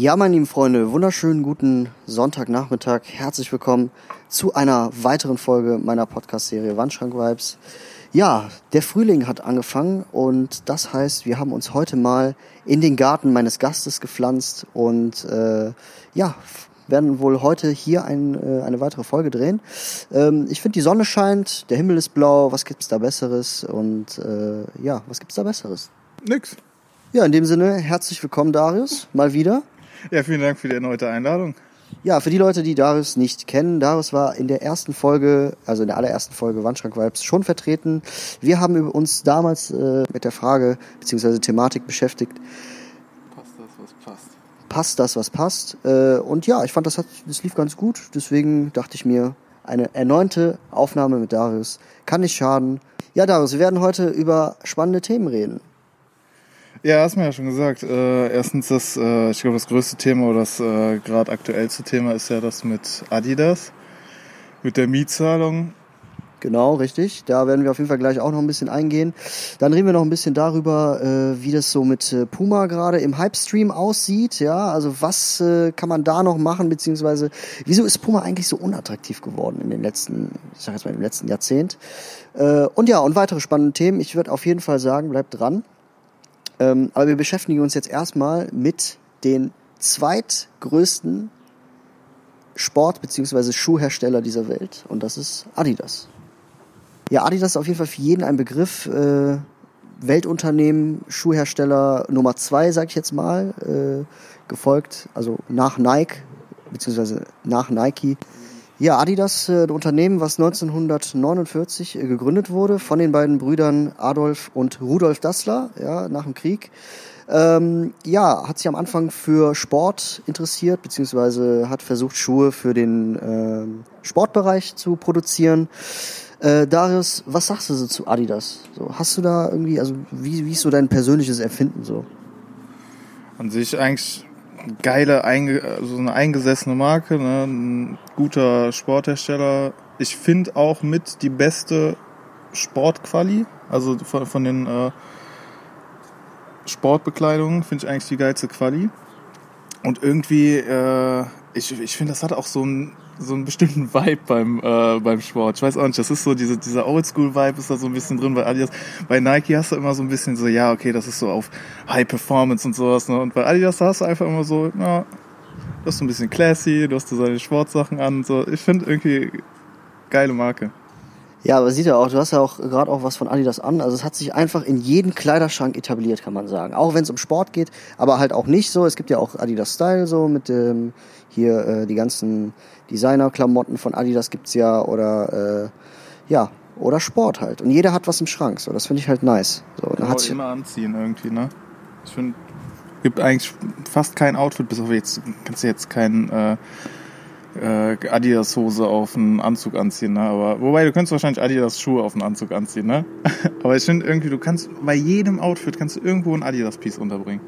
Ja, meine lieben Freunde, wunderschönen guten Sonntagnachmittag. Herzlich willkommen zu einer weiteren Folge meiner Podcast-Serie Wandschrank Vibes. Ja, der Frühling hat angefangen und das heißt, wir haben uns heute mal in den Garten meines Gastes gepflanzt und äh, ja, werden wohl heute hier ein, äh, eine weitere Folge drehen. Ähm, ich finde, die Sonne scheint, der Himmel ist blau, was gibt's da Besseres? Und äh, ja, was gibt's da Besseres? Nix. Ja, in dem Sinne, herzlich willkommen, Darius, mal wieder. Ja, vielen Dank für die erneute Einladung. Ja, für die Leute, die Darius nicht kennen, Darius war in der ersten Folge, also in der allerersten Folge Wandschrank Vibes schon vertreten. Wir haben uns damals äh, mit der Frage bzw. Thematik beschäftigt. Passt das, was passt? Passt das, was passt? Äh, und ja, ich fand, das, hat, das lief ganz gut. Deswegen dachte ich mir, eine erneute Aufnahme mit Darius kann nicht schaden. Ja, Darius, wir werden heute über spannende Themen reden. Ja, hast mir ja schon gesagt. Äh, erstens, das, äh, ich glaube, das größte Thema oder das äh, gerade aktuellste Thema ist ja das mit Adidas, mit der Mietzahlung. Genau, richtig. Da werden wir auf jeden Fall gleich auch noch ein bisschen eingehen. Dann reden wir noch ein bisschen darüber, äh, wie das so mit äh, Puma gerade im Hype-Stream aussieht. Ja, also was äh, kann man da noch machen, beziehungsweise wieso ist Puma eigentlich so unattraktiv geworden in den letzten, ich sag jetzt mal im letzten Jahrzehnt. Äh, und ja, und weitere spannende Themen. Ich würde auf jeden Fall sagen, bleibt dran. Ähm, aber wir beschäftigen uns jetzt erstmal mit den zweitgrößten Sport- bzw. Schuhhersteller dieser Welt und das ist Adidas. Ja, Adidas ist auf jeden Fall für jeden ein Begriff. Äh, Weltunternehmen, Schuhhersteller Nummer zwei, sag ich jetzt mal, äh, gefolgt, also nach Nike, beziehungsweise nach Nike. Ja, Adidas, äh, ein Unternehmen, was 1949 äh, gegründet wurde von den beiden Brüdern Adolf und Rudolf Dassler, ja, nach dem Krieg. Ähm, ja, hat sich am Anfang für Sport interessiert, beziehungsweise hat versucht, Schuhe für den äh, Sportbereich zu produzieren. Äh, Darius, was sagst du so zu Adidas? So, hast du da irgendwie, also wie, wie ist so dein persönliches Empfinden so? An sich eigentlich geile, einge also eine eingesessene Marke, ne? ein guter Sporthersteller. Ich finde auch mit die beste Sportquali, also von, von den äh, Sportbekleidungen finde ich eigentlich die geilste Quali. Und irgendwie, äh, ich, ich finde, das hat auch so einen, so einen bestimmten Vibe beim, äh, beim Sport. Ich weiß auch nicht, das ist so, diese, dieser Oldschool-Vibe ist da so ein bisschen drin bei Adidas. Bei Nike hast du immer so ein bisschen so, ja, okay, das ist so auf High Performance und sowas. Ne? Und bei Adidas hast du einfach immer so, ja, du hast so ein bisschen classy, du hast so seine Sportsachen an. So. Ich finde irgendwie geile Marke. Ja, aber sieht ja auch, du hast ja auch gerade auch was von Adidas an. Also es hat sich einfach in jeden Kleiderschrank etabliert, kann man sagen. Auch wenn es um Sport geht, aber halt auch nicht so. Es gibt ja auch Adidas Style so mit dem hier äh, die ganzen Designer-Klamotten von Adidas gibt's ja oder äh, ja oder Sport halt. Und jeder hat was im Schrank. So, das finde ich halt nice. So, dann hat's immer anziehen irgendwie, ne? Ich finde, gibt eigentlich fast kein Outfit, bis auf jetzt kannst du jetzt keinen äh, äh, Adidas-Hose auf einen Anzug anziehen, ne? Aber wobei du könntest wahrscheinlich Adidas-Schuhe auf einen Anzug anziehen, ne? Aber ich finde irgendwie, du kannst bei jedem Outfit kannst du irgendwo ein Adidas-Piece unterbringen.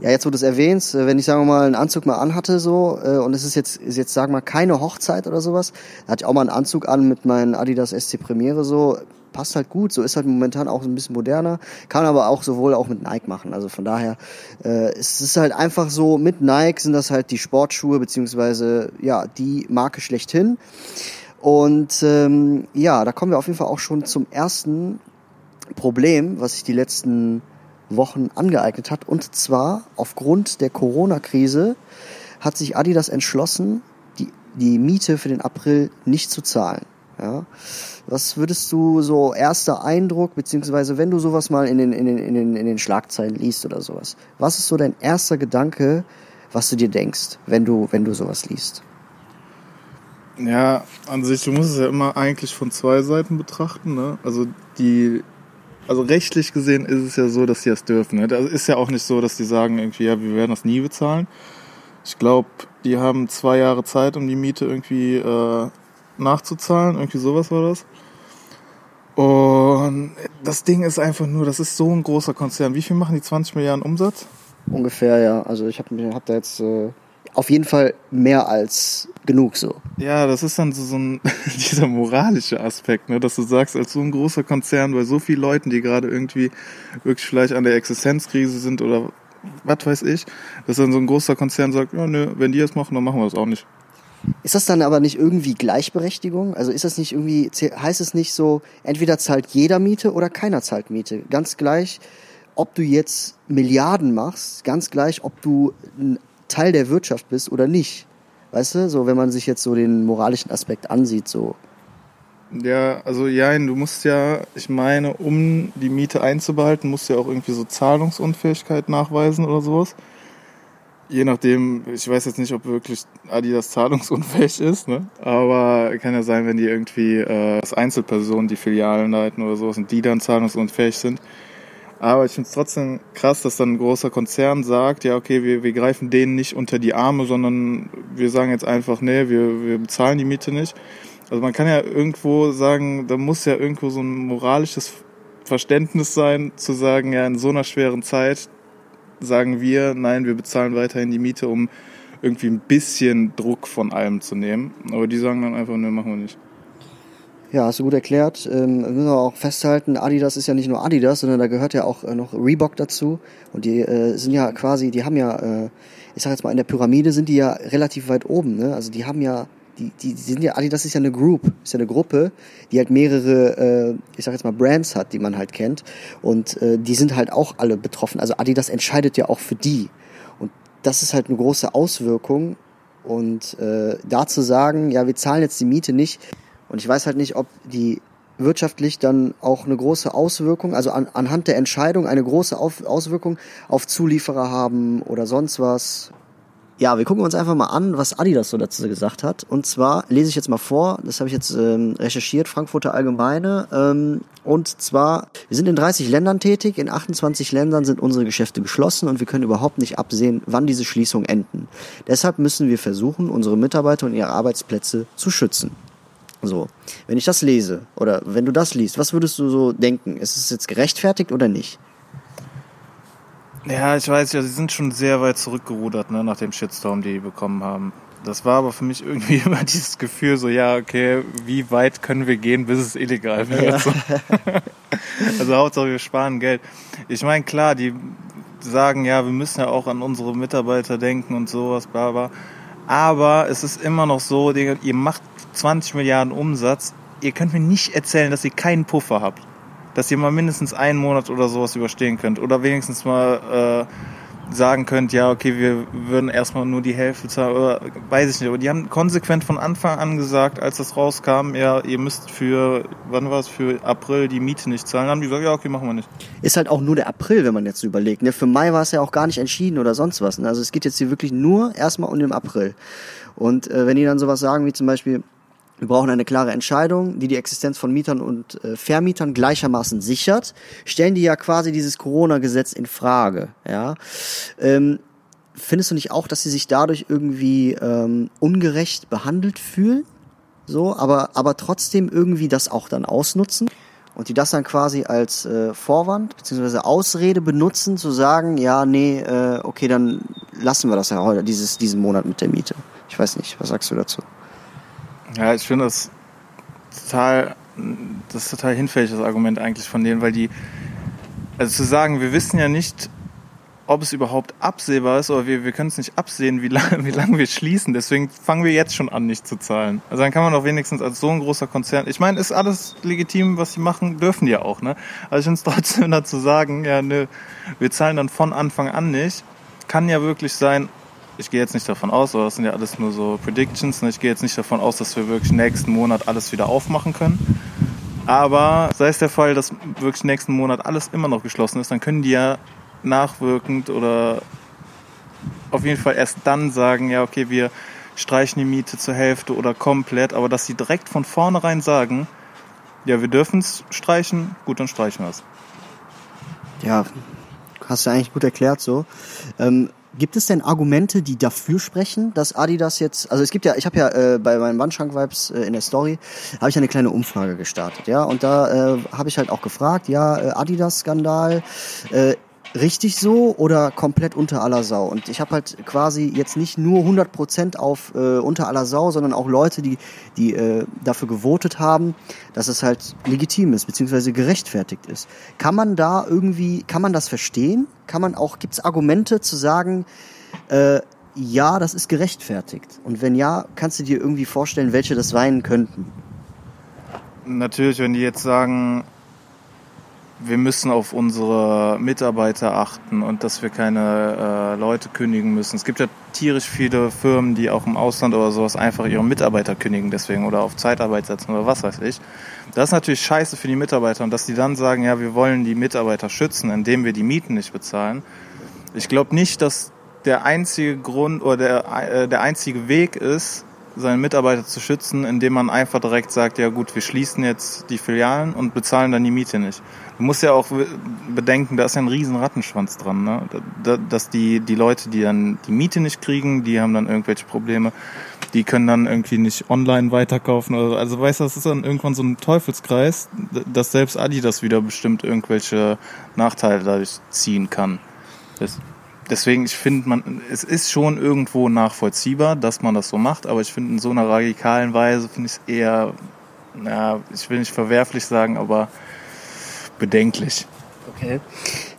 Ja, jetzt wo du es erwähnst, äh, wenn ich sagen wir mal einen Anzug mal anhatte so äh, und es ist jetzt ist jetzt sagen wir mal keine Hochzeit oder sowas, da hatte ich auch mal einen Anzug an mit meinen Adidas SC Premiere so, passt halt gut, so ist halt momentan auch ein bisschen moderner, kann aber auch sowohl auch mit Nike machen. Also von daher äh, es ist halt einfach so mit Nike sind das halt die Sportschuhe beziehungsweise ja die Marke schlechthin. Und ähm, ja, da kommen wir auf jeden Fall auch schon zum ersten Problem, was sich die letzten Wochen angeeignet hat. Und zwar aufgrund der Corona-Krise hat sich Adidas entschlossen, die, die Miete für den April nicht zu zahlen. Ja. Was würdest du so erster Eindruck, beziehungsweise wenn du sowas mal in den, in den, in den, in den Schlagzeilen liest oder sowas, was ist so dein erster Gedanke, was du dir denkst, wenn du, wenn du sowas liest? Ja, an sich, du musst es ja immer eigentlich von zwei Seiten betrachten. Ne? Also die, also rechtlich gesehen ist es ja so, dass sie das dürfen. Ne? Das ist ja auch nicht so, dass die sagen irgendwie, ja, wir werden das nie bezahlen. Ich glaube, die haben zwei Jahre Zeit, um die Miete irgendwie äh, nachzuzahlen. Irgendwie sowas war das. Und das Ding ist einfach nur, das ist so ein großer Konzern. Wie viel machen die 20 Milliarden Umsatz? Ungefähr, ja. Also ich habe hab da jetzt äh, auf jeden Fall mehr als genug so. Ja, das ist dann so, so ein, dieser moralische Aspekt, ne? dass du sagst, als so ein großer Konzern bei so vielen Leuten, die gerade irgendwie wirklich vielleicht an der Existenzkrise sind oder was weiß ich, dass dann so ein großer Konzern sagt, ja, nö, wenn die das machen, dann machen wir das auch nicht. Ist das dann aber nicht irgendwie Gleichberechtigung? Also ist das nicht irgendwie, heißt es nicht so, entweder zahlt jeder Miete oder keiner zahlt Miete? Ganz gleich, ob du jetzt Milliarden machst, ganz gleich, ob du ein Teil der Wirtschaft bist oder nicht. Weißt du, so wenn man sich jetzt so den moralischen Aspekt ansieht, so. Ja, also ja, du musst ja, ich meine, um die Miete einzubehalten, musst du ja auch irgendwie so Zahlungsunfähigkeit nachweisen oder sowas. Je nachdem, ich weiß jetzt nicht, ob wirklich Adidas zahlungsunfähig ist, ne? aber kann ja sein, wenn die irgendwie äh, als Einzelpersonen die Filialen leiten oder sowas und die dann zahlungsunfähig sind. Aber ich finde es trotzdem krass, dass dann ein großer Konzern sagt, ja okay, wir, wir greifen denen nicht unter die Arme, sondern wir sagen jetzt einfach, nee, wir, wir bezahlen die Miete nicht. Also man kann ja irgendwo sagen, da muss ja irgendwo so ein moralisches Verständnis sein, zu sagen, ja in so einer schweren Zeit, sagen wir, nein, wir bezahlen weiterhin die Miete, um irgendwie ein bisschen Druck von allem zu nehmen. Aber die sagen dann einfach, ne, machen wir nicht. Ja, hast du gut erklärt. Ähm, müssen wir auch festhalten, Adidas ist ja nicht nur Adidas, sondern da gehört ja auch äh, noch Reebok dazu. Und die äh, sind ja quasi, die haben ja, äh, ich sag jetzt mal, in der Pyramide sind die ja relativ weit oben. Ne? Also die haben ja die, die, die sind ja, Adidas ist ja eine Group, ist ja eine Gruppe, die halt mehrere, äh, ich sag jetzt mal, Brands hat, die man halt kennt. Und äh, die sind halt auch alle betroffen. Also Adidas entscheidet ja auch für die. Und das ist halt eine große Auswirkung. Und äh, da zu sagen, ja, wir zahlen jetzt die Miete nicht. Und ich weiß halt nicht, ob die wirtschaftlich dann auch eine große Auswirkung, also an, anhand der Entscheidung eine große auf, Auswirkung auf Zulieferer haben oder sonst was. Ja, wir gucken uns einfach mal an, was Adidas so dazu gesagt hat. Und zwar lese ich jetzt mal vor, das habe ich jetzt ähm, recherchiert, Frankfurter Allgemeine. Ähm, und zwar, wir sind in 30 Ländern tätig, in 28 Ländern sind unsere Geschäfte geschlossen und wir können überhaupt nicht absehen, wann diese Schließungen enden. Deshalb müssen wir versuchen, unsere Mitarbeiter und ihre Arbeitsplätze zu schützen. So, wenn ich das lese oder wenn du das liest, was würdest du so denken? Ist es jetzt gerechtfertigt oder nicht? Ja, ich weiß ja, sie sind schon sehr weit zurückgerudert, ne, nach dem Shitstorm, die die bekommen haben. Das war aber für mich irgendwie immer dieses Gefühl, so, ja, okay, wie weit können wir gehen, bis es illegal wird? Ja. So. also Hauptsache, wir sparen Geld. Ich meine, klar, die sagen, ja, wir müssen ja auch an unsere Mitarbeiter denken und sowas, bla bla. Aber es ist immer noch so, ihr macht 20 Milliarden Umsatz, ihr könnt mir nicht erzählen, dass ihr keinen Puffer habt dass ihr mal mindestens einen Monat oder sowas überstehen könnt. Oder wenigstens mal äh, sagen könnt, ja, okay, wir würden erstmal nur die Hälfte zahlen, oder weiß ich nicht. Aber die haben konsequent von Anfang an gesagt, als das rauskam, ja, ihr müsst für, wann war es, für April die Miete nicht zahlen. Dann haben die gesagt, ja, okay, machen wir nicht. Ist halt auch nur der April, wenn man jetzt überlegt. Ne? Für Mai war es ja auch gar nicht entschieden oder sonst was. Ne? Also es geht jetzt hier wirklich nur erstmal um den April. Und äh, wenn die dann sowas sagen, wie zum Beispiel, wir brauchen eine klare Entscheidung, die die Existenz von Mietern und äh, Vermietern gleichermaßen sichert. Stellen die ja quasi dieses Corona-Gesetz in Frage. Ja. Ähm, findest du nicht auch, dass sie sich dadurch irgendwie ähm, ungerecht behandelt fühlen? So, aber, aber trotzdem irgendwie das auch dann ausnutzen? Und die das dann quasi als äh, Vorwand bzw. Ausrede benutzen, zu sagen, ja, nee, äh, okay, dann lassen wir das ja heute, dieses, diesen Monat mit der Miete. Ich weiß nicht, was sagst du dazu? Ja, ich finde das total, das ist total hinfällig, das Argument eigentlich von denen, weil die, also zu sagen, wir wissen ja nicht, ob es überhaupt absehbar ist, oder wir, wir können es nicht absehen, wie lange wie lang wir schließen. Deswegen fangen wir jetzt schon an, nicht zu zahlen. Also dann kann man doch wenigstens als so ein großer Konzern, ich meine, ist alles legitim, was sie machen, dürfen die ja auch, ne? Also ich finde es trotzdem dazu sagen, ja, ne, wir zahlen dann von Anfang an nicht, kann ja wirklich sein, ich gehe jetzt nicht davon aus, aber das sind ja alles nur so Predictions. Ne? Ich gehe jetzt nicht davon aus, dass wir wirklich nächsten Monat alles wieder aufmachen können. Aber sei es der Fall, dass wirklich nächsten Monat alles immer noch geschlossen ist, dann können die ja nachwirkend oder auf jeden Fall erst dann sagen, ja, okay, wir streichen die Miete zur Hälfte oder komplett, aber dass sie direkt von vornherein sagen, ja, wir dürfen es streichen, gut, dann streichen wir es. Ja, hast du eigentlich gut erklärt so. Ähm, Gibt es denn Argumente, die dafür sprechen, dass Adidas jetzt, also es gibt ja, ich habe ja äh, bei meinen Wandschrank-Vibes äh, in der Story, habe ich eine kleine Umfrage gestartet, ja, und da äh, habe ich halt auch gefragt, ja, äh, Adidas-Skandal, äh, richtig so oder komplett unter aller Sau? Und ich habe halt quasi jetzt nicht nur 100% auf äh, unter aller Sau, sondern auch Leute, die, die äh, dafür gewotet haben, dass es halt legitim ist, beziehungsweise gerechtfertigt ist. Kann man da irgendwie, kann man das verstehen? Kann man auch, gibt es Argumente zu sagen, äh, ja, das ist gerechtfertigt? Und wenn ja, kannst du dir irgendwie vorstellen, welche das sein könnten? Natürlich, wenn die jetzt sagen, wir müssen auf unsere Mitarbeiter achten und dass wir keine äh, Leute kündigen müssen. Es gibt ja tierisch viele Firmen, die auch im Ausland oder sowas einfach ihre Mitarbeiter kündigen deswegen oder auf Zeitarbeit setzen oder was weiß ich. Das ist natürlich scheiße für die Mitarbeiter und dass die dann sagen, ja, wir wollen die Mitarbeiter schützen, indem wir die Mieten nicht bezahlen. Ich glaube nicht, dass der einzige Grund oder der, äh, der einzige Weg ist, seine Mitarbeiter zu schützen, indem man einfach direkt sagt, ja gut, wir schließen jetzt die Filialen und bezahlen dann die Miete nicht. Du musst ja auch bedenken, da ist ja ein riesen Rattenschwanz dran, ne? dass die, die Leute, die dann die Miete nicht kriegen, die haben dann irgendwelche Probleme, die können dann irgendwie nicht online weiterkaufen. Oder, also weißt du, das ist dann irgendwann so ein Teufelskreis, dass selbst Adidas wieder bestimmt irgendwelche Nachteile dadurch ziehen kann. Das deswegen, ich finde, man, es ist schon irgendwo nachvollziehbar, dass man das so macht, aber ich finde in so einer radikalen Weise finde ich es eher, ja, ich will nicht verwerflich sagen, aber bedenklich. Okay.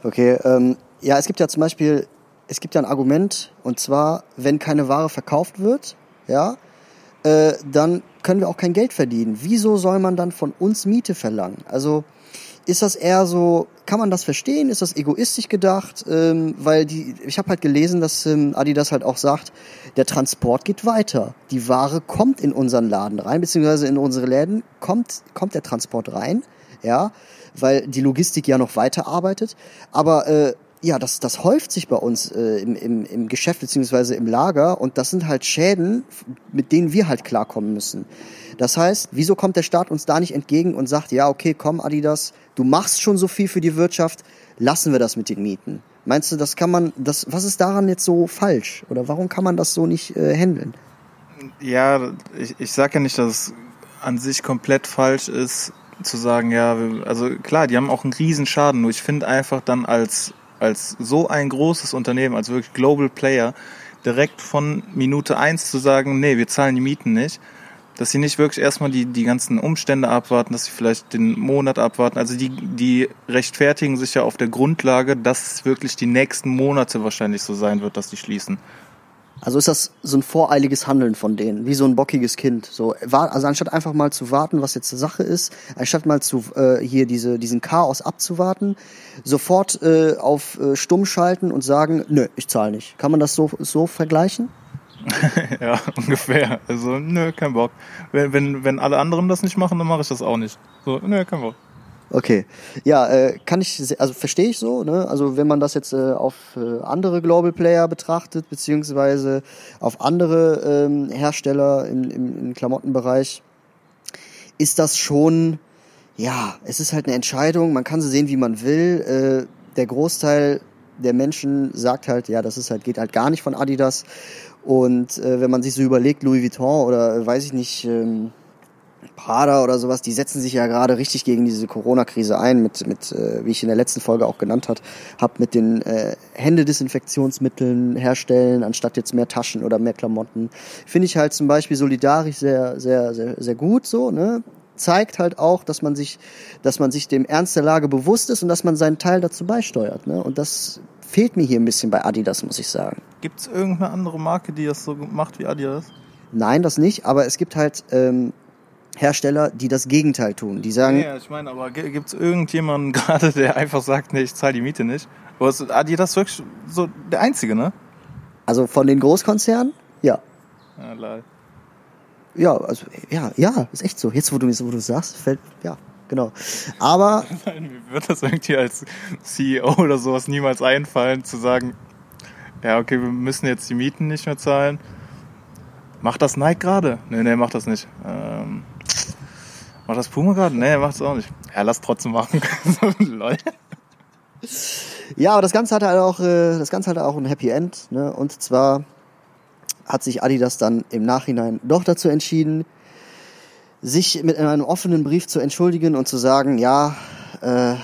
Okay. Ähm, ja, es gibt ja zum Beispiel, es gibt ja ein Argument, und zwar, wenn keine Ware verkauft wird, ja, äh, dann können wir auch kein Geld verdienen. Wieso soll man dann von uns Miete verlangen? Also ist das eher so, kann man das verstehen? Ist das egoistisch gedacht? Ähm, weil die, ich habe halt gelesen, dass ähm, Adidas halt auch sagt, der Transport geht weiter. Die Ware kommt in unseren Laden rein, beziehungsweise in unsere Läden kommt, kommt der Transport rein, ja, weil die Logistik ja noch weiter arbeitet. Aber äh, ja, das, das häuft sich bei uns äh, im, im, im Geschäft beziehungsweise im Lager und das sind halt Schäden, mit denen wir halt klarkommen müssen. Das heißt, wieso kommt der Staat uns da nicht entgegen und sagt, ja, okay, komm, Adidas, du machst schon so viel für die Wirtschaft, lassen wir das mit den Mieten. Meinst du, das kann man, das, was ist daran jetzt so falsch? Oder warum kann man das so nicht äh, handeln? Ja, ich, ich sage ja nicht, dass es an sich komplett falsch ist, zu sagen, ja, also klar, die haben auch einen riesen Schaden, nur ich finde einfach dann als, als so ein großes Unternehmen, als wirklich Global Player, direkt von Minute eins zu sagen, nee, wir zahlen die Mieten nicht, dass sie nicht wirklich erstmal die, die ganzen Umstände abwarten, dass sie vielleicht den Monat abwarten. Also die, die rechtfertigen sich ja auf der Grundlage, dass es wirklich die nächsten Monate wahrscheinlich so sein wird, dass die schließen. Also ist das so ein voreiliges Handeln von denen, wie so ein bockiges Kind. So, also anstatt einfach mal zu warten, was jetzt die Sache ist, anstatt mal zu äh, hier diese diesen Chaos abzuwarten, sofort äh, auf äh, stumm schalten und sagen, nö, ich zahle nicht. Kann man das so so vergleichen? ja, ungefähr. Also, nö, kein Bock. Wenn, wenn, wenn alle anderen das nicht machen, dann mache ich das auch nicht. So, nö, kein Bock. Okay, ja, äh, kann ich, also verstehe ich so, ne? Also wenn man das jetzt äh, auf äh, andere Global Player betrachtet, beziehungsweise auf andere ähm, Hersteller im, im, im Klamottenbereich, ist das schon, ja, es ist halt eine Entscheidung, man kann sie sehen, wie man will. Äh, der Großteil der Menschen sagt halt, ja, das ist halt, geht halt gar nicht von Adidas. Und äh, wenn man sich so überlegt, Louis Vuitton oder äh, weiß ich nicht, ähm, Prada oder sowas, die setzen sich ja gerade richtig gegen diese Corona-Krise ein, mit, mit äh, wie ich in der letzten Folge auch genannt hat, hab mit den äh, Händedesinfektionsmitteln herstellen, anstatt jetzt mehr Taschen oder mehr Klamotten. Finde ich halt zum Beispiel solidarisch sehr, sehr, sehr, sehr gut so, ne? zeigt halt auch, dass man sich, dass man sich dem Ernst der Lage bewusst ist und dass man seinen Teil dazu beisteuert. Ne? Und das fehlt mir hier ein bisschen bei Adidas, muss ich sagen. Gibt es irgendeine andere Marke, die das so macht wie Adidas? Nein, das nicht, aber es gibt halt ähm, Hersteller, die das Gegenteil tun. Die sagen. Ja, ich meine, aber gibt es irgendjemanden gerade, der einfach sagt, nee, ich zahle die Miete nicht? Oder ist Adidas wirklich so der Einzige, ne? Also von den Großkonzernen? Ja. Ja. Ja, also ja, ja, ist echt so. Jetzt, wo du wo du sagst, fällt ja genau. Aber mir wird das irgendwie als CEO oder sowas niemals einfallen, zu sagen, ja, okay, wir müssen jetzt die Mieten nicht mehr zahlen. Macht das Nike gerade? Nee, nee, macht das nicht. Ähm, macht das Puma gerade? Nee, macht es auch nicht. Ja, lass trotzdem machen. Ja, aber das Ganze hatte halt auch, äh, das Ganze hatte auch ein Happy End, ne? Und zwar hat sich Adidas dann im Nachhinein doch dazu entschieden, sich mit einem offenen Brief zu entschuldigen und zu sagen, ja, äh,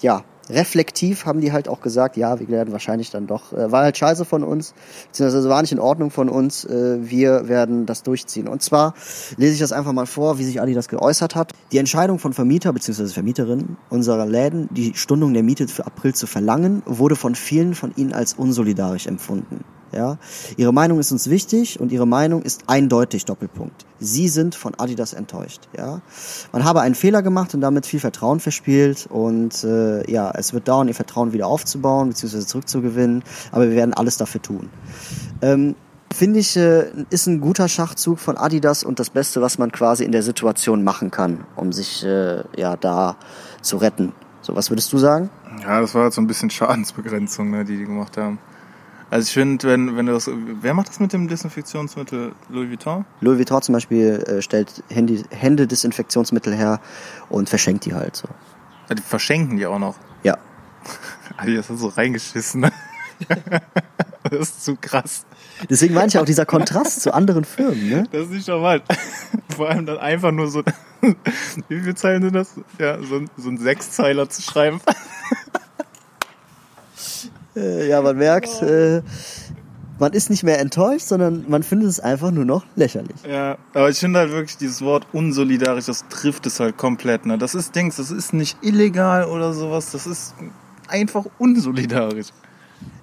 ja, reflektiv haben die halt auch gesagt, ja, wir werden wahrscheinlich dann doch, äh, war halt scheiße von uns, beziehungsweise war nicht in Ordnung von uns, äh, wir werden das durchziehen. Und zwar lese ich das einfach mal vor, wie sich Adi das geäußert hat. Die Entscheidung von Vermieter beziehungsweise Vermieterin unserer Läden, die Stundung der Miete für April zu verlangen, wurde von vielen von ihnen als unsolidarisch empfunden. Ja, ihre Meinung ist uns wichtig und ihre Meinung ist eindeutig Doppelpunkt. Sie sind von Adidas enttäuscht. Ja, man habe einen Fehler gemacht und damit viel Vertrauen verspielt und äh, ja, es wird dauern, ihr Vertrauen wieder aufzubauen bzw. zurückzugewinnen. Aber wir werden alles dafür tun. Ähm, Finde ich, äh, ist ein guter Schachzug von Adidas und das Beste, was man quasi in der Situation machen kann, um sich äh, ja da zu retten. So, was würdest du sagen? Ja, das war halt so ein bisschen Schadensbegrenzung, ne, die die gemacht haben. Also ich finde, wenn, wenn du das, wer macht das mit dem Desinfektionsmittel? Louis Vuitton? Louis Vuitton zum Beispiel äh, stellt Handy, Hände-Desinfektionsmittel her und verschenkt die halt so. Ja, die verschenken die auch noch. Ja. Adi, das hat so reingeschissen. Ne? das ist zu krass. Deswegen meine ich auch dieser Kontrast zu anderen Firmen, ne? Das ist nicht normal. Vor allem dann einfach nur so, wie viele Zeilen sind das? Ja, so, so ein Sechszeiler zu schreiben. Äh, ja, man merkt, äh, man ist nicht mehr enttäuscht, sondern man findet es einfach nur noch lächerlich. Ja, aber ich finde halt wirklich dieses Wort unsolidarisch, das trifft es halt komplett. Ne? Das ist, Dings, das ist nicht illegal oder sowas, das ist einfach unsolidarisch.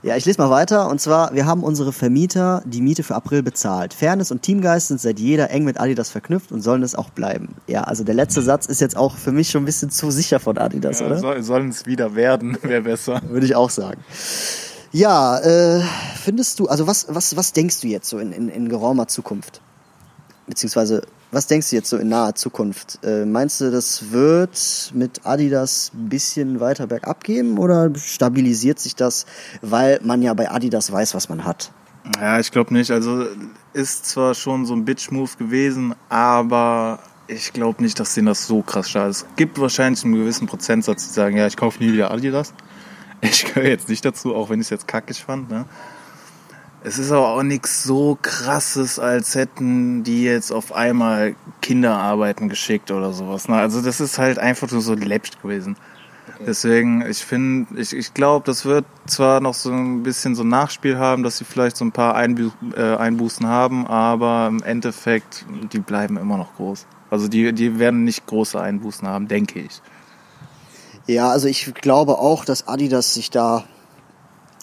Ja, ich lese mal weiter. Und zwar, wir haben unsere Vermieter die Miete für April bezahlt. Fairness und Teamgeist sind seit jeder eng mit Adidas verknüpft und sollen es auch bleiben. Ja, also der letzte Satz ist jetzt auch für mich schon ein bisschen zu sicher von Adidas, Ja, oder? soll, sollen es wieder werden, wäre besser. Würde ich auch sagen. Ja, äh, findest du, also was, was, was denkst du jetzt so in, in, in geraumer Zukunft? Beziehungsweise, was denkst du jetzt so in naher Zukunft? Äh, meinst du, das wird mit Adidas ein bisschen weiter bergab gehen oder stabilisiert sich das, weil man ja bei Adidas weiß, was man hat? Ja, ich glaube nicht. Also ist zwar schon so ein Bitch-Move gewesen, aber ich glaube nicht, dass denen das so krass schadet. Es gibt wahrscheinlich einen gewissen Prozentsatz, die sagen, ja, ich kaufe nie wieder Adidas. Ich gehöre jetzt nicht dazu, auch wenn ich es jetzt kackig fand. Ne? Es ist aber auch nichts so krasses, als hätten die jetzt auf einmal Kinderarbeiten geschickt oder sowas. Ne? Also das ist halt einfach nur so läppsch gewesen. Deswegen, ich finde, ich, ich glaube, das wird zwar noch so ein bisschen so ein Nachspiel haben, dass sie vielleicht so ein paar Einbu äh, Einbußen haben, aber im Endeffekt, die bleiben immer noch groß. Also die, die werden nicht große Einbußen haben, denke ich. Ja, also ich glaube auch, dass Adidas sich da,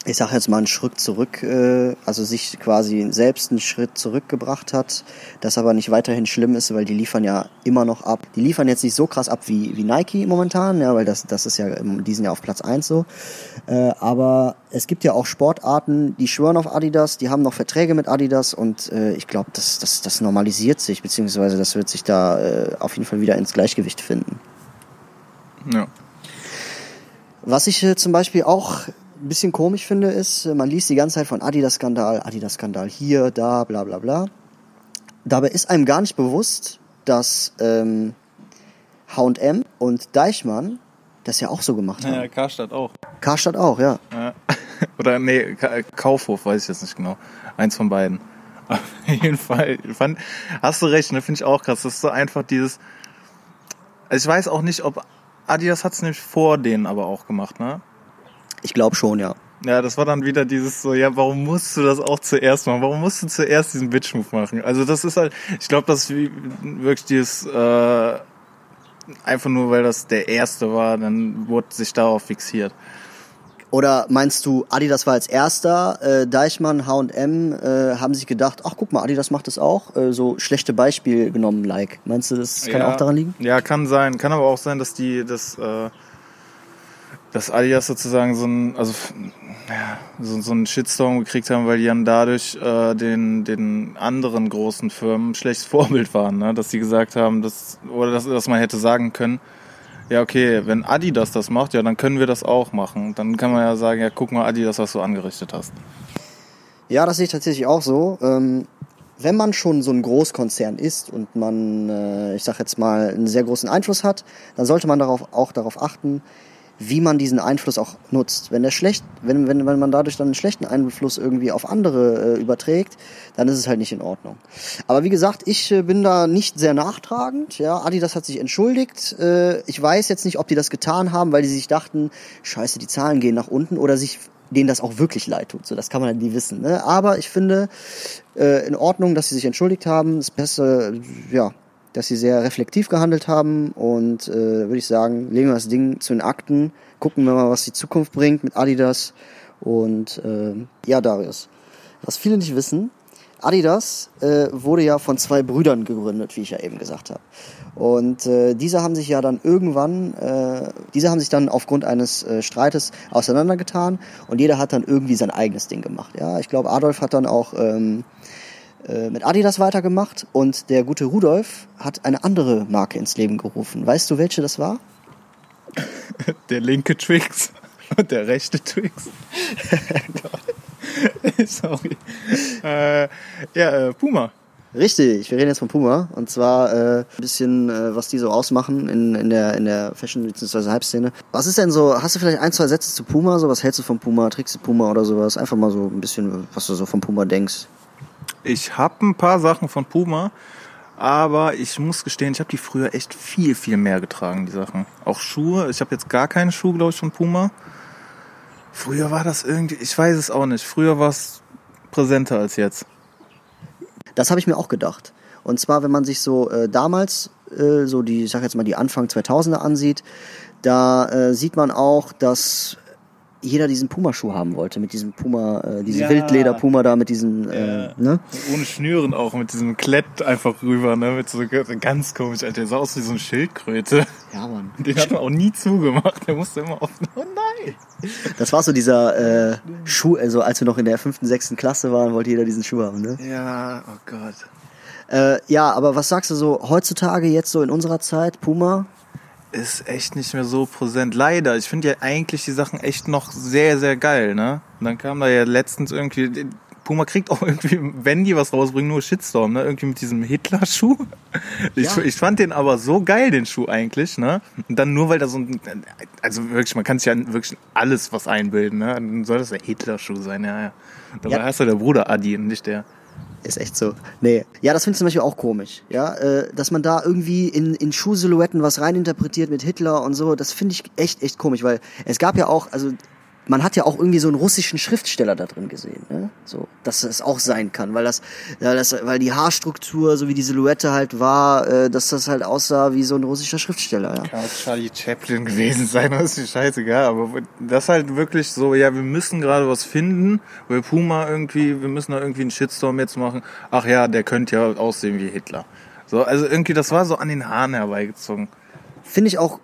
ich sag jetzt mal einen Schritt zurück, äh, also sich quasi selbst einen Schritt zurückgebracht hat, das aber nicht weiterhin schlimm ist, weil die liefern ja immer noch ab. Die liefern jetzt nicht so krass ab wie, wie Nike momentan, ja, weil das, das ist ja im diesen Jahr auf Platz eins so. Äh, aber es gibt ja auch Sportarten, die schwören auf Adidas, die haben noch Verträge mit Adidas und äh, ich glaube, das, das, das normalisiert sich, beziehungsweise das wird sich da äh, auf jeden Fall wieder ins Gleichgewicht finden. Ja. Was ich äh, zum Beispiel auch ein bisschen komisch finde, ist, man liest die ganze Zeit von Adidas-Skandal, Adidas-Skandal hier, da, bla bla bla. Dabei ist einem gar nicht bewusst, dass ähm, H&M und Deichmann das ja auch so gemacht haben. Ja, Karstadt auch. Karstadt auch, ja. Ja. Oder nee, Ka- Kaufhof, weiß ich jetzt nicht genau. Eins von beiden. Auf jeden Fall. Fand, hast du recht, ne? Finde ich auch krass. Das ist so einfach dieses. Also ich weiß auch nicht, ob Adidas hat es nämlich vor denen aber auch gemacht, ne? Ich glaube schon, ja. Ja, das war dann wieder dieses so, ja, warum musst du das auch zuerst machen? Warum musst du zuerst diesen Bitch-Move machen? Also das ist halt, ich glaube, das ist wirklich dieses, äh, einfach nur, weil das der erste war, dann wurde sich darauf fixiert. Oder meinst du, Adidas war als erster, äh, Deichmann, H&M äh, haben sich gedacht, ach guck mal, Adidas macht das auch, äh, so schlechte Beispiel genommen, like. Meinst du, das kann ja, auch daran liegen? Ja, kann sein. Kann aber auch sein, dass die, dass, äh, dass Adidas sozusagen so ein, also ja, so, so einen Shitstorm gekriegt haben, weil die dann dadurch äh, den, den anderen großen Firmen ein schlechtes Vorbild waren, ne? dass sie gesagt haben, dass, oder dass, dass man hätte sagen können, ja okay, wenn Adidas das macht, ja dann können wir das auch machen. Dann kann man ja sagen, ja guck mal Adidas, was du angerichtet hast. Ja, das sehe ich tatsächlich auch so. Ähm, wenn man schon so ein Großkonzern ist und man, äh, ich sag jetzt mal, einen sehr großen Einfluss hat, dann sollte man darauf auch darauf achten, wie man diesen Einfluss auch nutzt. Wenn der schlecht, wenn, wenn, wenn man dadurch dann einen schlechten Einfluss irgendwie auf andere äh, überträgt, dann ist es halt nicht in Ordnung. Aber wie gesagt, ich äh, bin da nicht sehr nachtragend. Ja, Adidas hat sich entschuldigt. Äh, ich weiß jetzt nicht, ob die das getan haben, weil die sich dachten, scheiße, die Zahlen gehen nach unten oder sich denen das auch wirklich leid tut. So, das kann man halt nie wissen. Ne? Aber ich finde äh, in Ordnung, dass sie sich entschuldigt haben. Das Beste, ja, dass sie sehr reflektiv gehandelt haben und äh, würde ich sagen, legen wir das Ding zu den Akten, gucken wir mal, was die Zukunft bringt mit Adidas und äh, ja, Darius. Was viele nicht wissen, Adidas äh, wurde ja von zwei Brüdern gegründet, wie ich ja eben gesagt habe. Und äh, diese haben sich ja dann irgendwann, äh, diese haben sich dann aufgrund eines äh, Streites auseinandergetan und jeder hat dann irgendwie sein eigenes Ding gemacht. Ja, ich glaube, Adolf hat dann auch ähm, äh, mit Adidas weitergemacht und der gute Rudolf hat eine andere Marke ins Leben gerufen. Weißt du, welche das war? Der linke Twix und der rechte Twix. Sorry. Äh, ja, äh, Puma. Richtig, wir reden jetzt von Puma und zwar äh, ein bisschen, äh, was die so ausmachen in, in der in der Fashion bzw. Hype-Szene. Was ist denn so? Hast du vielleicht ein zwei Sätze zu Puma? So was hältst du von Puma? Trägst du Puma oder sowas? Einfach mal so ein bisschen, was du so von Puma denkst. Ich habe ein paar Sachen von Puma, aber ich muss gestehen, ich habe die früher echt viel viel mehr getragen, die Sachen. Auch Schuhe. Ich habe jetzt gar keine Schuhe, glaube ich, von Puma. Früher war das irgendwie, ich weiß es auch nicht. Früher war es präsenter als jetzt. Das habe ich mir auch gedacht. Und zwar, wenn man sich so äh, damals äh, so die, ich sag jetzt mal die Anfang 2000er ansieht, da äh, sieht man auch, dass jeder diesen Puma-Schuh haben wollte, mit diesem Puma, äh, diese Ja. Wildleder-Puma da, mit diesen, äh, ne? Ohne Schnüren auch, mit diesem Klett einfach rüber, ne? Mit so ganz komisch, Alter. Der sah aus wie so eine Schildkröte. Ja, Mann. Den hat man auch nie zugemacht. Der musste immer offen. Oh nein! Das war so dieser äh, Schuh, also als wir noch in der fünften, sechsten Klasse waren, wollte jeder diesen Schuh haben, ne? Ja, oh Gott. Äh, ja, aber was sagst du so heutzutage jetzt so in unserer Zeit, Puma? Ist echt nicht mehr so präsent. Leider. Ich finde ja eigentlich die Sachen echt noch sehr, sehr geil, ne? Und dann kam da ja letztens irgendwie. Puma kriegt auch irgendwie, wenn die was rausbringen, nur Shitstorm, ne? Irgendwie mit diesem Hitler-Schuh. Ich, Ja. ich fand den aber so geil, den Schuh eigentlich, ne? Und dann nur, weil da so ein, also wirklich, man kann sich ja wirklich alles was einbilden, ne? Dann soll das der Hitler-Schuh sein, ja, ja. Dabei Ja. hast du der Bruder Adi und nicht der. Ist echt so. Nee. Ja, das finde ich zum Beispiel auch komisch. Ja, äh, dass man da irgendwie in, in Schuhsilhouetten was reininterpretiert mit Hitler und so, das finde ich echt, echt komisch, weil es gab ja auch, also man hat ja auch irgendwie so einen russischen Schriftsteller da drin gesehen, ne? So, dass es auch sein kann, weil das, ja, das, weil die Haarstruktur, so wie die Silhouette halt war, äh, dass das halt aussah wie so ein russischer Schriftsteller, ja. Kann auch Charlie Chaplin gewesen sein, das ist mir scheißegal. Aber das halt wirklich so, ja, wir müssen gerade was finden, weil Puma irgendwie, wir müssen da irgendwie einen Shitstorm jetzt machen. Ach ja, der könnte ja aussehen wie Hitler. So, also irgendwie, das war so an den Haaren herbeigezogen. Finde ich auch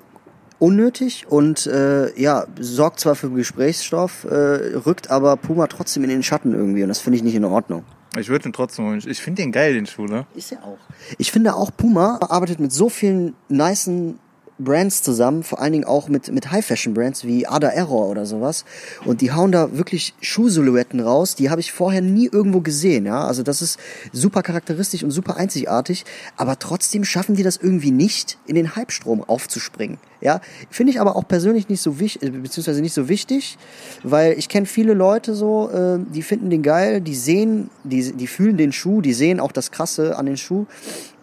unnötig und äh, ja, sorgt zwar für Gesprächsstoff, äh, rückt aber Puma trotzdem in den Schatten irgendwie und das finde ich nicht in Ordnung. Ich würde den trotzdem holen. Ich finde den geil, den Schuh, ne? Ist ja auch. Ich finde auch Puma arbeitet mit so vielen nicen Brands zusammen, vor allen Dingen auch mit, mit High-Fashion-Brands wie Ada Error oder sowas. Und die hauen da wirklich Schuhsilhouetten raus, die habe ich vorher nie irgendwo gesehen. Ja? Also das ist super charakteristisch und super einzigartig, aber trotzdem schaffen die das irgendwie nicht, in den Hype-Strom aufzuspringen. Ja, finde ich aber auch persönlich nicht so wichtig, beziehungsweise nicht so wichtig, weil ich kenne viele Leute so, äh, die finden den geil, die sehen, die, die fühlen den Schuh, die sehen auch das Krasse an den Schuh.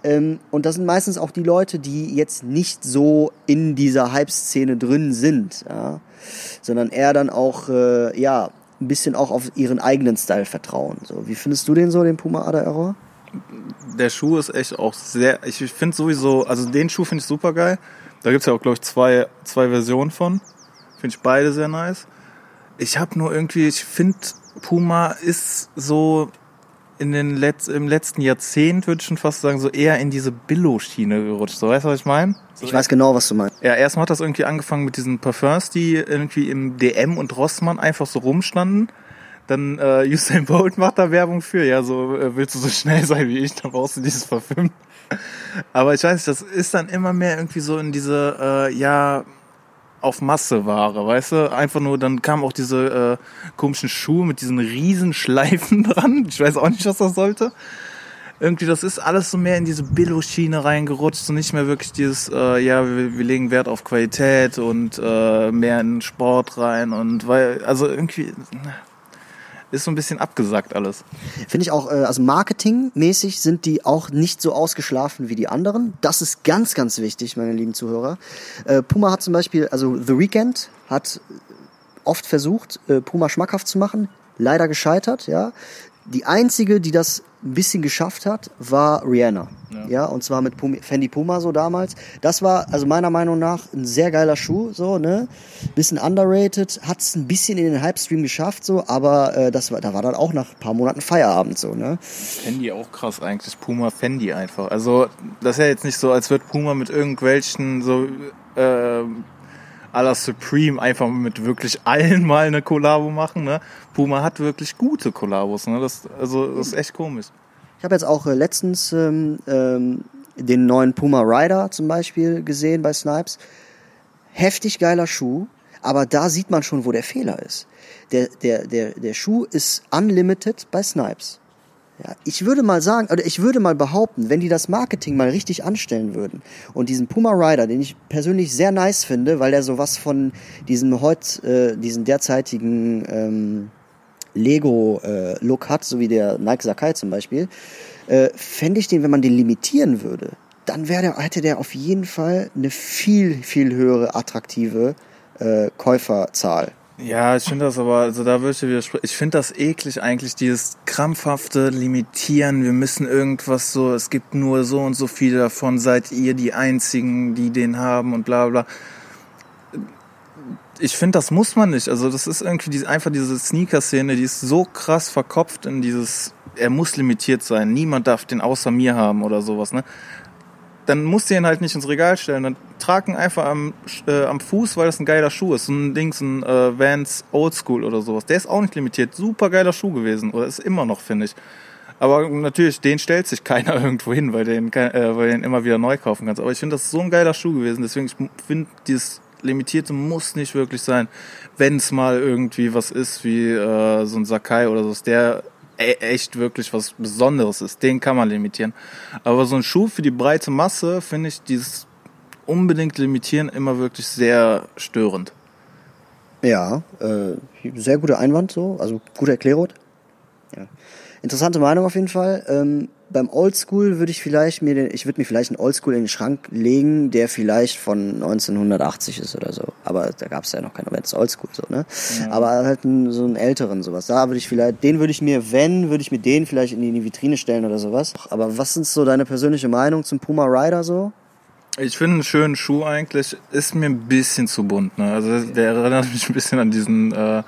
Ähm, und das sind meistens auch die Leute, die jetzt nicht so in dieser Hype-Szene drin sind, ja? sondern eher dann auch, äh, ja, ein bisschen auch auf ihren eigenen Style vertrauen. So, wie findest du den so, den Puma Ada Error? Der Schuh ist echt auch sehr, ich finde sowieso, also den Schuh finde ich super geil. Da gibt's ja auch, glaube ich, zwei, zwei Versionen von. Finde ich beide sehr nice. Ich habe nur irgendwie, ich finde, Puma ist so in den Letz-, im letzten Jahrzehnt, würde ich schon fast sagen, so eher in diese Billo-Schiene gerutscht. So, weißt du, was ich meine? Ich weiß genau, was du meinst. Ja, erstmal hat das irgendwie angefangen mit diesen Parfums, die irgendwie im DM und Rossmann einfach so rumstanden. Dann äh, Usain Bolt macht da Werbung für. Ja, so äh, willst du so schnell sein wie ich, dann brauchst du dieses Parfüm. Aber ich weiß nicht, das ist dann immer mehr irgendwie so in diese, äh, ja, auf Masseware, weißt du? Einfach nur, dann kamen auch diese äh, komischen Schuhe mit diesen riesen Schleifen dran. Ich weiß auch nicht, was das sollte. irgendwie, das ist alles so mehr in diese Billo-Schiene reingerutscht und nicht mehr wirklich dieses, äh, ja, wir, wir legen Wert auf Qualität und äh, mehr in Sport rein und weil, also irgendwie ist so ein bisschen abgesackt alles. Finde ich auch, äh, also marketingmäßig sind die auch nicht so ausgeschlafen wie die anderen. Das ist ganz, ganz wichtig, meine lieben Zuhörer. Äh, Puma hat zum Beispiel, also The Weeknd hat oft versucht, äh, Puma schmackhaft zu machen, leider gescheitert, ja. Die einzige, die das ein bisschen geschafft hat, war Rihanna. Ja, ja und zwar mit Puma, Fendi Puma so damals. Das war also meiner Meinung nach ein sehr geiler Schuh, so, ne? Bisschen underrated, hat es ein bisschen in den Hype-Stream geschafft, so, aber äh, das war, da war dann auch nach ein paar Monaten Feierabend, so, ne? Fendi auch krass eigentlich, Puma Fendi einfach. Also, das ist ja jetzt nicht so, als wird Puma mit irgendwelchen so, äh, à la Supreme einfach mit wirklich allen mal eine Kollabo machen. Ne? Puma hat wirklich gute Kollabos. Ne? Das, also, das ist echt komisch. Ich habe jetzt auch äh, letztens ähm, ähm, den neuen Puma Rider zum Beispiel gesehen bei Snipes. Heftig geiler Schuh, aber da sieht man schon, wo der Fehler ist. Der, der, der, der Schuh ist unlimited bei Snipes. Ja, ich würde mal sagen, oder ich würde mal behaupten, wenn die das Marketing mal richtig anstellen würden und diesen Puma Rider, den ich persönlich sehr nice finde, weil der sowas von diesem heut, äh, diesen derzeitigen ähm, Lego-Look äh, hat, so wie der Nike Sakai zum Beispiel, äh, fände ich den, wenn man den limitieren würde, dann wäre der, hätte der auf jeden Fall eine viel, viel höhere attraktive äh, Käuferzahl. Ja, ich finde das aber, also da würde ich widersprechen. Ich finde das eklig eigentlich, dieses krampfhafte Limitieren. Wir müssen irgendwas so, es gibt nur so und so viele davon, seid ihr die Einzigen, die den haben und bla bla. Ich finde, das muss man nicht. Also das ist irgendwie die, einfach diese Sneaker-Szene, die ist so krass verkopft in dieses, er muss limitiert sein, niemand darf den außer mir haben oder sowas. Ne? Dann musst du ihn halt nicht ins Regal stellen. Dann trag ihn einfach am, äh, am Fuß, weil das ein geiler Schuh ist. So ein Ding, so ein äh, Vans Oldschool oder sowas. Der ist auch nicht limitiert. Super geiler Schuh gewesen. Oder ist immer noch, finde ich. Aber natürlich, den stellt sich keiner irgendwo hin, weil den, äh, weil den immer wieder neu kaufen kannst. Aber ich finde, das ist so ein geiler Schuh gewesen. Deswegen, ich finde, dieses Limitierte muss nicht wirklich sein. Wenn es mal irgendwie was ist, wie äh, so ein Sakai oder so, der echt wirklich was Besonderes ist. Den kann man limitieren. Aber so ein Schuh für die breite Masse finde ich dieses unbedingt limitieren immer wirklich sehr störend. Ja, äh, sehr guter Einwand so, also gute Erklärung. Ja. Interessante Meinung auf jeden Fall. Ähm, beim Oldschool würde ich vielleicht mir, den, ich würde mir vielleicht einen Oldschool in den Schrank legen, der vielleicht von 1980 ist oder so. Aber da gab es ja noch keine Bands Oldschool so, ne? Ja. Aber halt einen, so einen älteren sowas. Da würde ich vielleicht, den würde ich mir, wenn, würde ich mir den vielleicht in die Vitrine stellen oder sowas. Aber was sind so deine persönliche Meinung zum Puma Rider so? Ich finde einen schönen Schuh eigentlich, ist mir ein bisschen zu bunt, ne? Also der erinnert mich ein bisschen an diesen, äh, äh,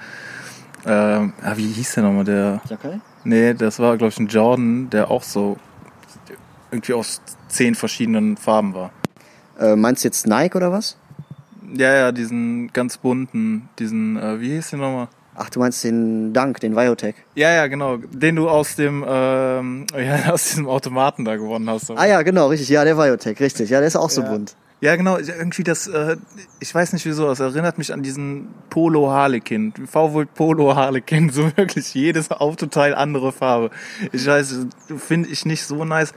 ah, wie hieß der nochmal, der? Sakai? Nee, das war, glaube ich, ein Jordan, der auch so irgendwie aus zehn verschiedenen Farben war. Äh, meinst du jetzt Nike oder was? Ja, ja, diesen ganz bunten, diesen, äh, wie hieß der nochmal? Ach, du meinst den Dank, den Viotech? Ja, ja, genau. Den du aus dem, ähm, ja, aus diesem Automaten da gewonnen hast. Ah ja, genau, richtig. Ja, der Viotech, richtig. Ja, der ist auch so ja. bunt. Ja, genau, irgendwie das, äh, ich weiß nicht wieso, das erinnert mich an diesen Polo Harlequin. V-Volt Polo Harlequin, so wirklich jedes Autoteil andere Farbe. Ich weiß, finde ich nicht so nice.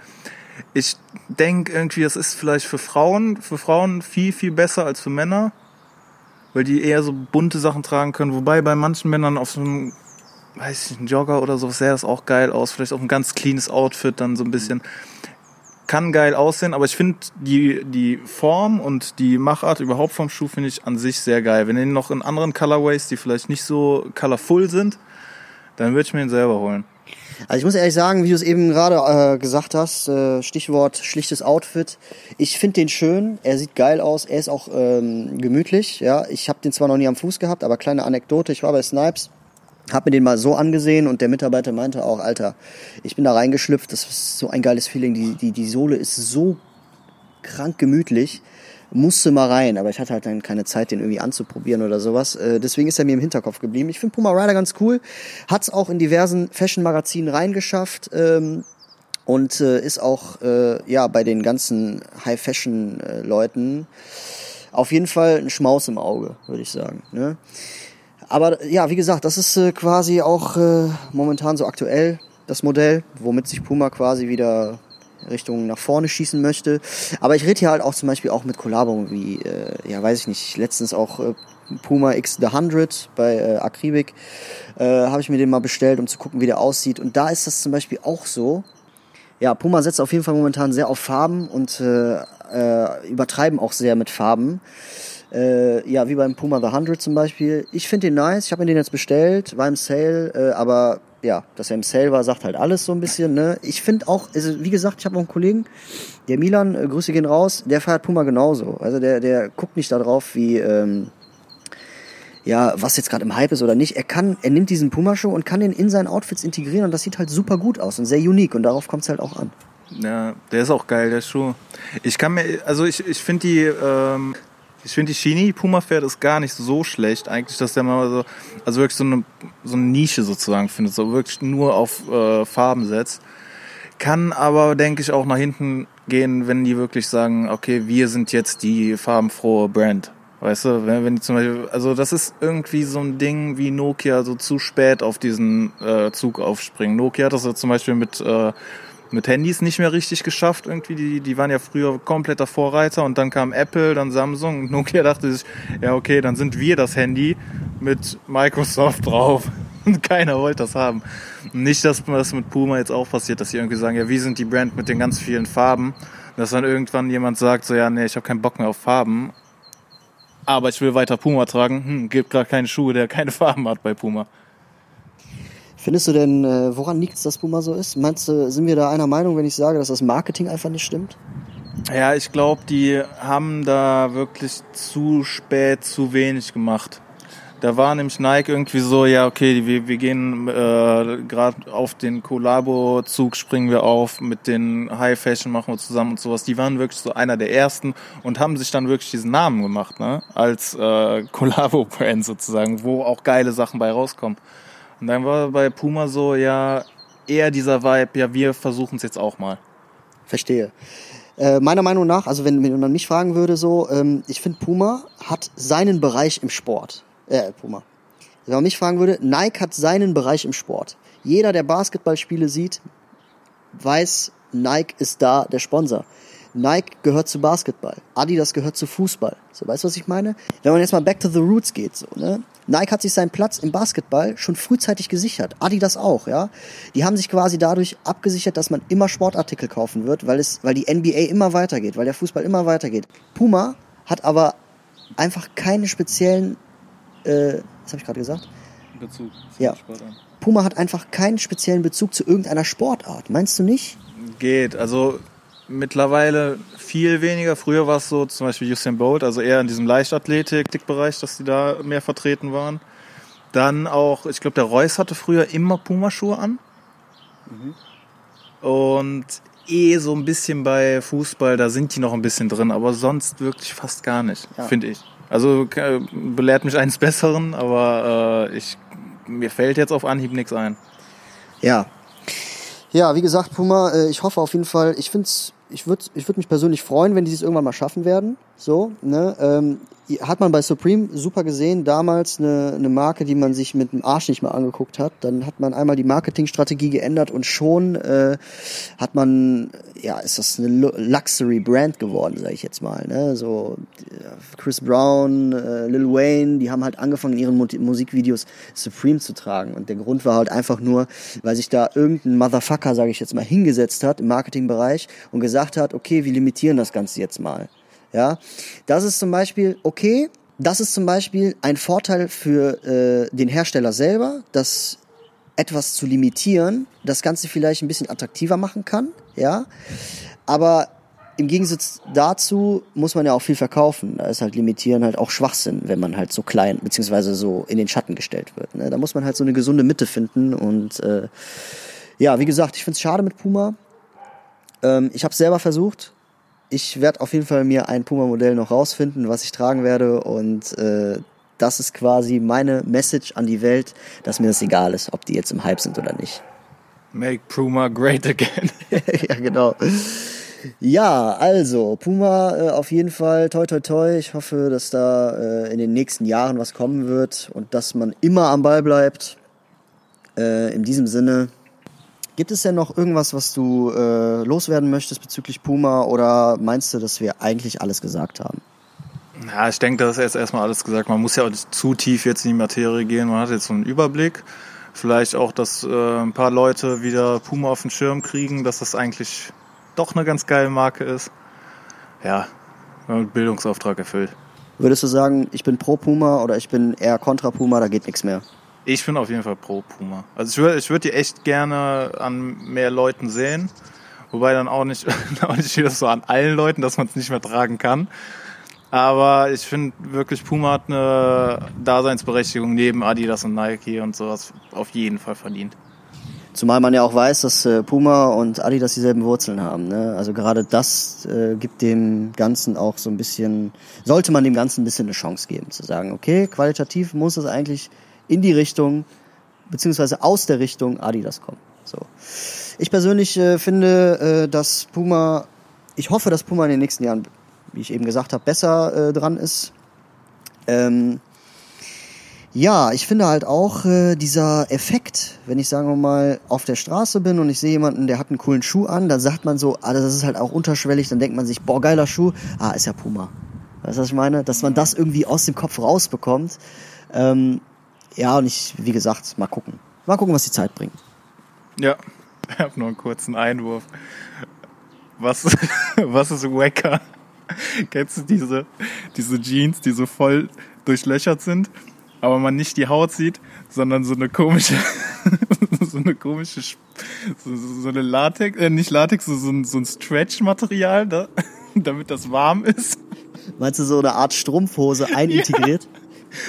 Ich denke irgendwie, das ist vielleicht für Frauen, für Frauen viel, viel besser als für Männer, weil die eher so bunte Sachen tragen können. Wobei bei manchen Männern auf so einem, weiß ich, einen Jogger oder so sähe das auch geil aus. Vielleicht auch ein ganz cleanes Outfit dann so ein bisschen. Kann geil aussehen, aber ich finde die, die Form und die Machart überhaupt vom Schuh finde ich an sich sehr geil. Wenn den noch in anderen Colorways, die vielleicht nicht so colorful sind, dann würde ich mir ihn selber holen. Also ich muss ehrlich sagen, wie du es eben gerade äh, gesagt hast, äh, Stichwort schlichtes Outfit. Ich finde den schön, er sieht geil aus, er ist auch ähm, gemütlich. Ja, ich habe den zwar noch nie am Fuß gehabt, aber kleine Anekdote: Ich war bei Snipes hab mir den mal so angesehen und der Mitarbeiter meinte auch, Alter, ich bin da reingeschlüpft, das ist so ein geiles Feeling, die, die, die Sohle ist so krank gemütlich, musste mal rein, aber ich hatte halt dann keine Zeit, den irgendwie anzuprobieren oder sowas. Äh, deswegen ist er mir im Hinterkopf geblieben. Ich finde Puma Rider ganz cool, hat's auch in diversen Fashion-Magazinen reingeschafft ähm, und äh, ist auch äh, ja bei den ganzen High-Fashion-Leuten auf jeden Fall ein Schmaus im Auge, würde ich sagen. Ne? Aber ja, wie gesagt, das ist äh, quasi auch äh, momentan so aktuell. das Modell, womit sich Puma quasi wieder Richtung nach vorne schießen möchte. Aber ich rede hier halt auch zum Beispiel auch mit Kollabungen wie, äh, ja weiß ich nicht, letztens auch äh, Puma X The 100 bei äh, Akribik äh, habe ich mir den mal bestellt, um zu gucken, wie der aussieht. Und da ist das zum Beispiel auch so. Ja, Puma setzt auf jeden Fall momentan sehr auf Farben und äh, äh, übertreiben auch sehr mit Farben. Äh, ja, wie beim Puma The 100 zum Beispiel. Ich finde den nice, ich habe mir den jetzt bestellt, war im Sale, äh, aber ja, dass er im Sale war, sagt halt alles so ein bisschen. Ne? Ich finde auch, also wie gesagt, ich habe noch einen Kollegen, der Milan, äh, Grüße gehen raus, der feiert Puma genauso. Also der, der guckt nicht darauf, wie, ähm, ja, was jetzt gerade im Hype ist oder nicht. Er kann, er nimmt diesen Puma-Show und kann den in seinen Outfits integrieren und das sieht halt super gut aus und sehr unique und darauf kommt es halt auch an. Ja, der ist auch geil, der Schuh. Ich kann mir, also ich, ich finde die, ähm, ich finde die Chini Puma Pferd ist gar nicht so schlecht. Eigentlich, dass der mal so, also wirklich so eine, so eine Nische sozusagen findet, so wirklich nur auf äh, Farben setzt. Kann aber, denke ich, auch nach hinten gehen, wenn die wirklich sagen, okay, wir sind jetzt die farbenfrohe Brand. Weißt du, wenn, wenn die zum Beispiel, also das ist irgendwie so ein Ding wie Nokia so zu spät auf diesen äh, Zug aufspringen. Nokia hat das ja zum Beispiel mit äh, mit Handys nicht mehr richtig geschafft irgendwie. Die, die waren ja früher kompletter Vorreiter und dann kam Apple, dann Samsung und Nokia dachte sich, ja okay, dann sind wir das Handy mit Microsoft drauf. Und keiner wollte das haben. Nicht, dass das mit Puma jetzt auch passiert, dass sie irgendwie sagen, ja, wir sind die Brand mit den ganz vielen Farben. Dass dann irgendwann jemand sagt, so ja, nee, ich habe keinen Bock mehr auf Farben. Aber ich will weiter Puma tragen. Hm, gibt gerade keine Schuhe, der keine Farben hat bei Puma. Findest du denn, äh, woran liegt es, dass Puma so ist? Meinst du, sind wir da einer Meinung, wenn ich sage, dass das Marketing einfach nicht stimmt? Ja, ich glaube, die haben da wirklich zu spät zu wenig gemacht. Da war nämlich Nike irgendwie so, ja, okay, wir, wir gehen äh, gerade auf den Collabo-Zug, springen wir auf, mit den High Fashion machen wir zusammen und sowas. Die waren wirklich so einer der ersten und haben sich dann wirklich diesen Namen gemacht, ne? Als äh, Collabo-Brand sozusagen, wo auch geile Sachen bei rauskommen. Und dann war bei Puma so, ja, eher dieser Vibe, ja, wir versuchen es jetzt auch mal. Verstehe. Äh, meiner Meinung nach, also wenn, wenn man mich fragen würde, so, ähm, ich finde Puma hat seinen Bereich im Sport. Äh, Puma. Wenn man mich fragen würde, Nike hat seinen Bereich im Sport. Jeder, der Basketballspiele sieht, weiß, Nike ist da der Sponsor. Nike gehört zu Basketball. Adidas gehört zu Fußball. So, weißt du, was ich meine? Wenn man jetzt mal back to the roots geht, so, ne? Nike hat sich seinen Platz im Basketball schon frühzeitig gesichert. Adidas auch, ja. Die haben sich quasi dadurch abgesichert, dass man immer Sportartikel kaufen wird, weil es, weil die NBA immer weitergeht, weil der Fußball immer weitergeht. Puma hat aber einfach keine speziellen, äh, was habe ich gerade gesagt? Bezug. Ja. Puma hat einfach keinen speziellen Bezug zu irgendeiner Sportart. Meinst du nicht? Geht. Also mittlerweile viel weniger. Früher war es so, zum Beispiel Usain Bolt, also eher in diesem Leichtathletik-Bereich, dass die da mehr vertreten waren. Dann auch, ich glaube, der Reus hatte früher immer Pumaschuhe an. Mhm. Und eh so ein bisschen bei Fußball, da sind die noch ein bisschen drin, aber sonst wirklich fast gar nicht, ja. finde ich. Also belehrt mich eines Besseren, aber äh, ich, mir fällt jetzt auf Anhieb nichts ein. Ja. Ja, wie gesagt, Puma, äh, ich hoffe auf jeden Fall, ich finde es ich würde ich würd mich persönlich freuen, wenn die es irgendwann mal schaffen werden. So, ne? Ähm, hat man bei Supreme super gesehen, damals eine, eine Marke, die man sich mit dem Arsch nicht mal angeguckt hat. Dann hat man einmal die Marketingstrategie geändert und schon äh, hat man, ja, ist das eine Luxury Brand geworden, sage ich jetzt mal. Ne? So Chris Brown, äh, Lil Wayne, die haben halt angefangen, in ihren Musikvideos Supreme zu tragen. Und der Grund war halt einfach nur, weil sich da irgendein Motherfucker, sage ich jetzt mal, hingesetzt hat im Marketingbereich und gesagt hat, okay, wir limitieren das Ganze jetzt mal. Ja, das ist zum Beispiel okay. Das ist zum Beispiel ein Vorteil für äh, den Hersteller selber, dass etwas zu limitieren das Ganze vielleicht ein bisschen attraktiver machen kann. Ja, aber im Gegensatz dazu muss man ja auch viel verkaufen. Da ist halt Limitieren halt auch Schwachsinn, wenn man halt so klein beziehungsweise so in den Schatten gestellt wird. Ne? Da muss man halt so eine gesunde Mitte finden. Und äh, ja, wie gesagt, ich finde es schade mit Puma. Ähm, ich habe selber versucht ich werde auf jeden Fall mir ein Puma-Modell noch rausfinden, was ich tragen werde. Und äh, das ist quasi meine Message an die Welt, dass mir das egal ist, ob die jetzt im Hype sind oder nicht. Make Puma great again. ja, genau. Ja, also Puma äh, auf jeden Fall toi toi toi. Ich hoffe, dass da äh, in den nächsten Jahren was kommen wird und dass man immer am Ball bleibt. Äh, in diesem Sinne, Gibt es denn noch irgendwas, was du äh, loswerden möchtest bezüglich Puma oder meinst du, dass wir eigentlich alles gesagt haben? Ja, ich denke, das ist jetzt erstmal alles gesagt. Man muss ja auch nicht zu tief jetzt in die Materie gehen. Man hat jetzt so einen Überblick. Vielleicht auch, dass äh, ein paar Leute wieder Puma auf den Schirm kriegen, dass das eigentlich doch eine ganz geile Marke ist. Ja, Bildungsauftrag erfüllt. Würdest du sagen, ich bin pro Puma oder ich bin eher kontra Puma, da geht nichts mehr? Ich bin auf jeden Fall pro Puma. Also ich würde ich würd die echt gerne an mehr Leuten sehen. Wobei dann auch nicht, auch nicht wieder so an allen Leuten, dass man es nicht mehr tragen kann. Aber ich finde wirklich, Puma hat eine Daseinsberechtigung neben Adidas und Nike und sowas auf jeden Fall verdient. Zumal man ja auch weiß, dass äh, Puma und Adidas dieselben Wurzeln haben. Ne? Also gerade das äh, gibt dem Ganzen auch so ein bisschen, sollte man dem Ganzen ein bisschen eine Chance geben, zu sagen, okay, qualitativ muss es eigentlich in die Richtung, beziehungsweise aus der Richtung Adidas kommen. So. Ich persönlich äh, finde, äh, dass Puma, ich hoffe, dass Puma in den nächsten Jahren wie ich eben gesagt habe, besser äh, dran ist. Ähm, ja, ich finde halt auch äh, dieser Effekt, wenn ich sagen wir mal auf der Straße bin und ich sehe jemanden, der hat einen coolen Schuh an, dann sagt man so, ah, das ist halt auch unterschwellig, dann denkt man sich, boah, geiler Schuh, ah, ist ja Puma. Weißt du, was ich meine? Dass man das irgendwie aus dem Kopf rausbekommt. Ähm, ja, und ich, wie gesagt, mal gucken. Mal gucken, was die Zeit bringt. Ja, ich habe nur einen kurzen Einwurf. Was, was ist Wacker? Kennst du diese, diese Jeans, die so voll durchlöchert sind, aber man nicht die Haut sieht, sondern so eine komische, so eine komische, so, so eine Latex, äh, nicht Latex, so, ein, so ein Stretch-Material, da, damit das warm ist. Meinst du so eine Art Strumpfhose einintegriert? Ja,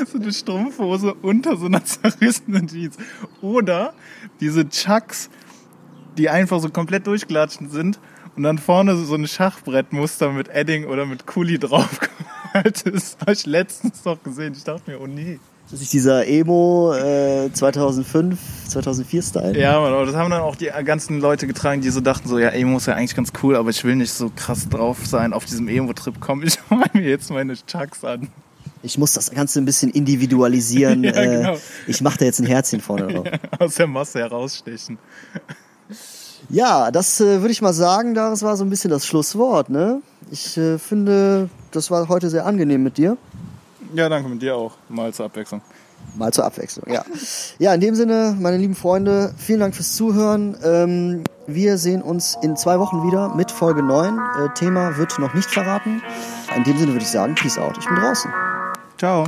so eine Strumpfhose unter so einer zerrissenen Jeans. Oder diese Chucks, die einfach so komplett durchgelatscht sind und dann vorne so ein Schachbrettmuster mit Edding oder mit Kuli drauf Das habe ich letztens noch gesehen. Ich dachte mir, oh nee. Das ist dieser Emo äh, 2005, 2004 Style. Ja, aber das haben dann auch die ganzen Leute getragen, die so dachten so, ja, Emo ist ja eigentlich ganz cool, aber ich will nicht so krass drauf sein auf diesem Emo-Trip. Komm, ich mal mir jetzt meine Chucks an. Ich muss das Ganze ein bisschen individualisieren. ja, genau. äh, ich mache da jetzt ein Herzchen vorne drauf. Aus der Masse herausstechen. Ja, das äh, würde ich mal sagen, das war so ein bisschen das Schlusswort. Ne? Ich äh, finde, das war heute sehr angenehm mit dir. Ja, danke mit dir auch. Mal zur Abwechslung. Mal zur Abwechslung, ja. Ja, in dem Sinne, meine lieben Freunde, vielen Dank fürs Zuhören. Ähm, wir sehen uns in zwei Wochen wieder mit Folge 9. Äh, Thema wird noch nicht verraten. In dem Sinne würde ich sagen, Peace out. Ich bin draußen. Ciao.